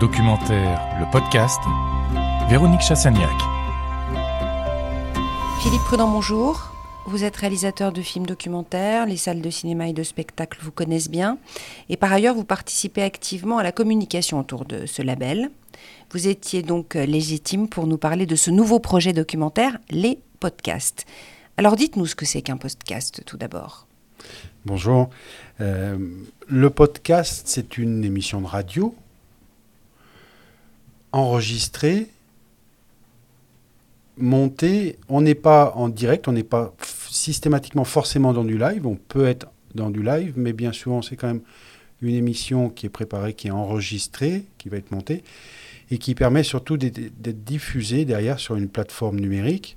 Documentaire, le podcast, Véronique Chassagnac. Philippe Prudent, bonjour. Vous êtes réalisateur de films documentaires, les salles de cinéma et de spectacle vous connaissent bien, et par ailleurs vous participez activement à la communication autour de ce label. Vous étiez donc légitime pour nous parler de ce nouveau projet documentaire, les podcasts. Alors dites-nous ce que c'est qu'un podcast tout d'abord. Bonjour. Euh, le podcast, c'est une émission de radio enregistrée monté. On n'est pas en direct, on n'est pas systématiquement forcément dans du live. On peut être dans du live, mais bien souvent, c'est quand même une émission qui est préparée, qui est enregistrée, qui va être montée, et qui permet surtout d'être diffusée derrière sur une plateforme numérique.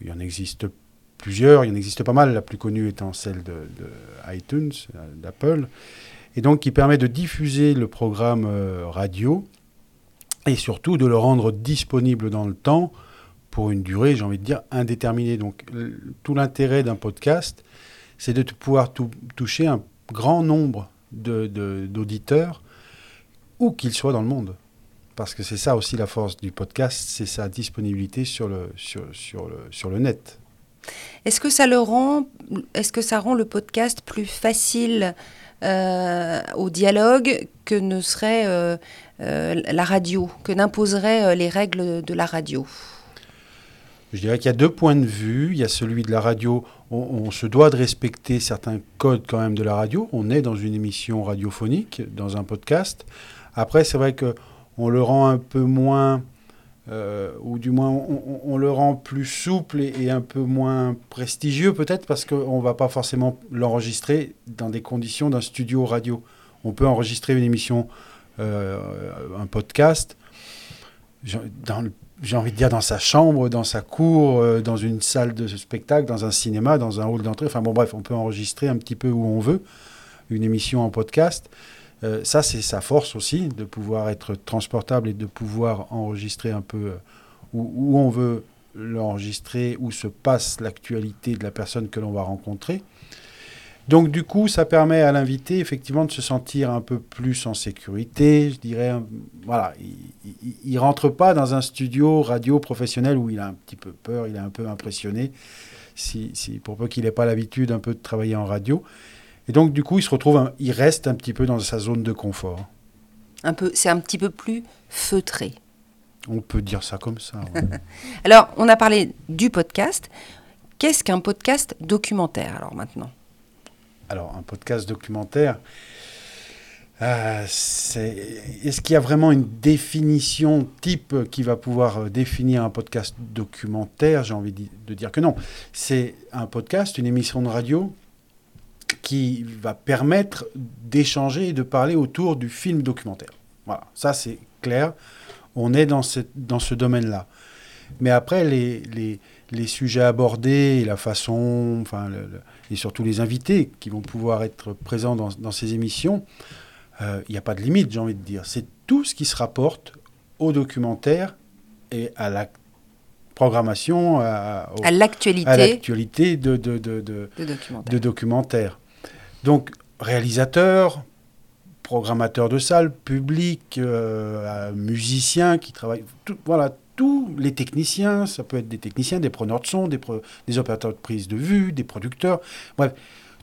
Il y en existe plusieurs, il y en existe pas mal, la plus connue étant celle de, iTunes, d'Apple, et donc qui permet de diffuser le programme euh, radio et surtout de le rendre disponible dans le temps pour une durée, j'ai envie de dire, indéterminée. Donc tout l'intérêt d'un podcast, c'est de pouvoir toucher un grand nombre d'auditeurs, où qu'ils soient dans le monde. Parce que c'est ça aussi la force du podcast, c'est sa disponibilité sur le, sur, sur le, sur le net. Est-ce que ça le rend, est-ce que ça rend le podcast plus facile euh, au dialogue que ne serait euh, euh, la radio, que n'imposerait les règles de la radio? Je dirais qu'il y a deux points de vue. Il y a celui de la radio. On, se doit de respecter certains codes quand même de la radio. On est dans une émission radiophonique, dans un podcast. Après, c'est vrai que on le rend un peu moins, euh, ou du moins on, le rend plus souple et, un peu moins prestigieux peut-être parce qu'on ne va pas forcément l'enregistrer dans des conditions d'un studio radio. On peut enregistrer une émission, euh, un podcast, j'ai envie de dire, dans sa chambre, dans sa cour, euh, dans une salle de spectacle, dans un cinéma, dans un hall d'entrée. Enfin bon, bref, on peut enregistrer un petit peu où on veut une émission en podcast. Euh, ça, c'est sa force aussi, de pouvoir être transportable et de pouvoir enregistrer un peu euh, où, on veut l'enregistrer, où se passe l'actualité de la personne que l'on va rencontrer. Donc du coup, ça permet à l'invité effectivement de se sentir un peu plus en sécurité. Je dirais, voilà, il, ne rentre pas dans un studio radio professionnel où il a un petit peu peur, il est un peu impressionné, si, pour peu qu'il n'ait pas l'habitude un peu de travailler en radio. Et donc du coup, il se retrouve, il reste un petit peu dans sa zone de confort. Un peu, c'est un petit peu plus feutré. On peut dire ça comme ça. alors, on a parlé du podcast. Qu'est-ce qu'un podcast documentaire alors maintenant? Alors, un podcast documentaire, euh, est-ce qu'il y a vraiment une définition type qui va pouvoir euh, définir un podcast documentaire? J'ai envie de dire que non. C'est un podcast, une émission de radio qui va permettre d'échanger et de parler autour du film documentaire. Voilà, ça c'est clair. On est dans, dans ce domaine-là. Mais après, les, les, les, sujets abordés la façon, enfin, et surtout les invités qui vont pouvoir être présents dans, ces émissions, euh, il n'y a pas de limite, j'ai envie de dire. C'est tout ce qui se rapporte au documentaire et à la programmation, à, l'actualité de, de, de, de, documentaires. Donc, réalisateurs, programmateurs de salles, public, euh, musiciens qui travaillent, tout, voilà, tous les techniciens, ça peut être des techniciens, des preneurs de son, des, des opérateurs de prise de vue, des producteurs, bref,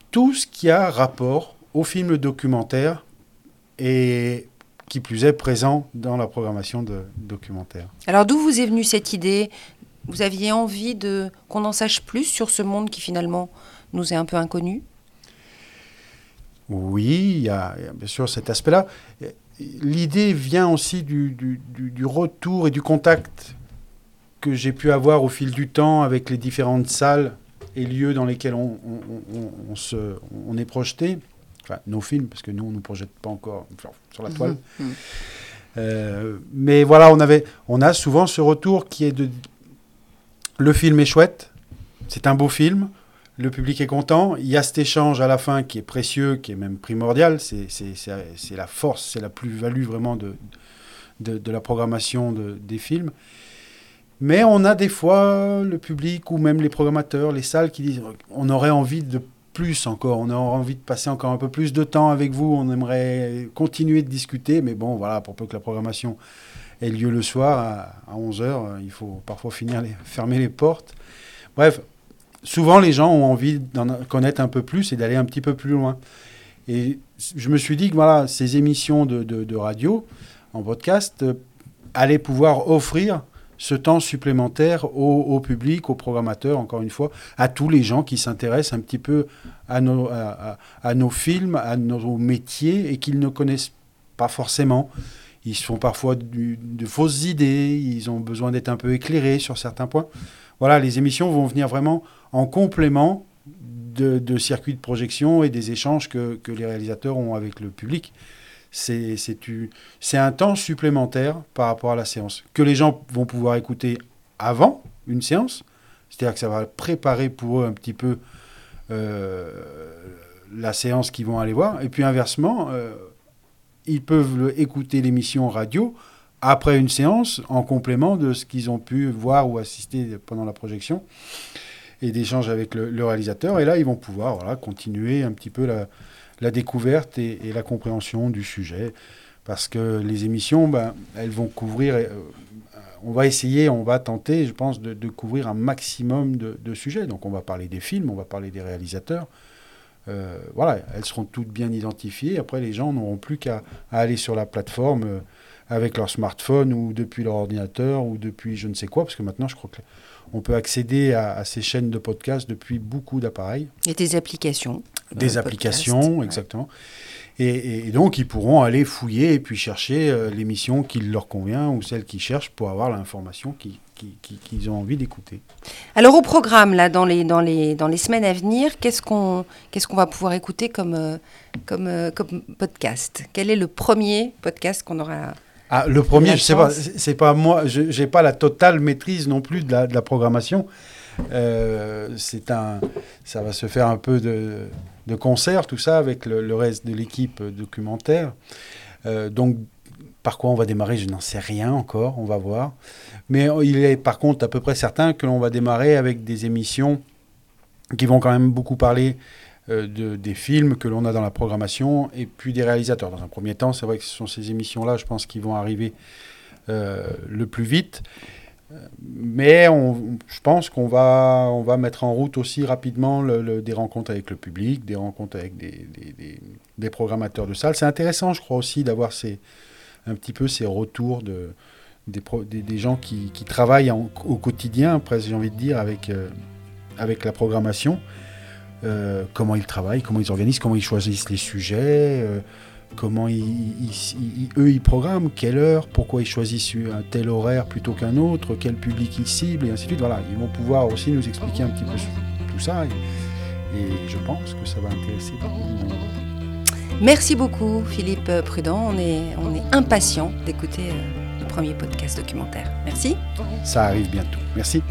tout ce qui a rapport au film documentaire et qui plus est présent dans la programmation de documentaire. Alors d'où vous est venue cette idée? Vous aviez envie de qu'on en sache plus sur ce monde qui finalement nous est un peu inconnu? Oui, il y, a, bien sûr cet aspect-là l'idée vient aussi du, retour et du contact que j'ai pu avoir au fil du temps avec les différentes salles et lieux dans lesquels on, se, on est projeté. Enfin, nos films, parce que nous, on ne nous projette pas encore sur la toile. Mmh, mmh. Euh, mais voilà, on, avait, on a souvent ce retour qui est de... Le film est chouette, c'est un beau film, le public est content. Il y a cet échange à la fin qui est précieux, qui est même primordial. C'est la force, c'est la plus-value vraiment de, de, la programmation de, des films. Mais on a des fois le public ou même les programmateurs, les salles qui disent on aurait envie de plus encore. On a envie de passer encore un peu plus de temps avec vous. On aimerait continuer de discuter, mais bon, voilà, pour peu que la programmation ait lieu le soir à, 11h, il faut parfois finir fermer les portes. Bref, souvent les gens ont envie d'en connaître un peu plus et d'aller un petit peu plus loin. Et je me suis dit que voilà, ces émissions de, radio en podcast euh, allaient pouvoir offrir ce temps supplémentaire au, public, aux programmateurs, encore une fois, à tous les gens qui s'intéressent un petit peu à nos, films, à nos métiers et qu'ils ne connaissent pas forcément. Ils font parfois de fausses idées, ils ont besoin d'être un peu éclairés sur certains points. Voilà, les émissions vont venir vraiment en complément de, circuits de projection et des échanges que les réalisateurs ont avec le public c'est un temps supplémentaire par rapport à la séance que les gens vont pouvoir écouter avant une séance. C'est-à-dire que ça va préparer pour eux un petit peu euh, la séance qu'ils vont aller voir. Et puis inversement, euh, ils peuvent écouter l'émission radio après une séance en complément de ce qu'ils ont pu voir ou assister pendant la projection et d'échanges avec le, réalisateur. Et là, ils vont pouvoir continuer un petit peu la, la découverte et, la compréhension du sujet. Parce que les émissions, ben, elles vont couvrir, euh, on va essayer, on va tenter, je pense, de, couvrir un maximum de, sujets. Donc on va parler des films, on va parler des réalisateurs. Euh, voilà, elles seront toutes bien identifiées. Après, les gens n'auront plus qu'à aller sur la plateforme euh, avec leur smartphone ou depuis leur ordinateur ou depuis je ne sais quoi, parce que maintenant, je crois qu'on peut accéder à, à, ces chaînes de podcast depuis beaucoup d'appareils. Et des applications. Des applications, exactement. Et, donc, ils pourront aller fouiller et puis chercher euh, l'émission qui leur convient ou celle qu'ils cherchent pour avoir l'information qu'ils ont envie d'écouter. Alors, au programme, là, dans les, dans les, dans les semaines à venir, qu'est-ce qu'on qu'est-ce qu'on va pouvoir écouter comme, euh, comme, euh, comme podcast? Quel est le premier podcast qu'on aura ah, le premier, je sais pas, c'est pas moi, je n'ai pas la totale maîtrise non plus de la, de la programmation. c'est un, ça va se faire un peu de, de concert, tout ça, avec le, reste de l'équipe documentaire. Euh, donc, par quoi on va démarrer, je n'en sais rien encore, on va voir. Mais il est par contre à peu près certain que l'on va démarrer avec des émissions qui vont quand même beaucoup parler euh, de, des films que l'on a dans la programmation et puis des réalisateurs. Dans un premier temps, c'est vrai que ce sont ces émissions-là, je pense, qui vont arriver euh, le plus vite. Mais je pense qu'on va, on va mettre en route aussi rapidement des rencontres avec le public, des rencontres avec des, des, des, programmateurs de salles. C'est intéressant, je crois aussi, d'avoir ces, un petit peu ces retours de, des, gens qui, travaillent au quotidien, presque j'ai envie de dire, avec, euh, avec la programmation. Euh, comment ils travaillent, comment ils organisent, comment ils choisissent les sujets. Euh, comment eux ils programment, quelle heure, pourquoi ils choisissent un tel horaire plutôt qu'un autre, quel public ils ciblent, et ainsi de suite. Voilà, ils vont pouvoir aussi nous expliquer un petit peu tout ça, et, je pense que ça va intéresser beaucoup. Merci beaucoup Philippe Prudent, on est, on impatient d'écouter euh, le premier podcast documentaire. Merci. Ça arrive bientôt. Merci.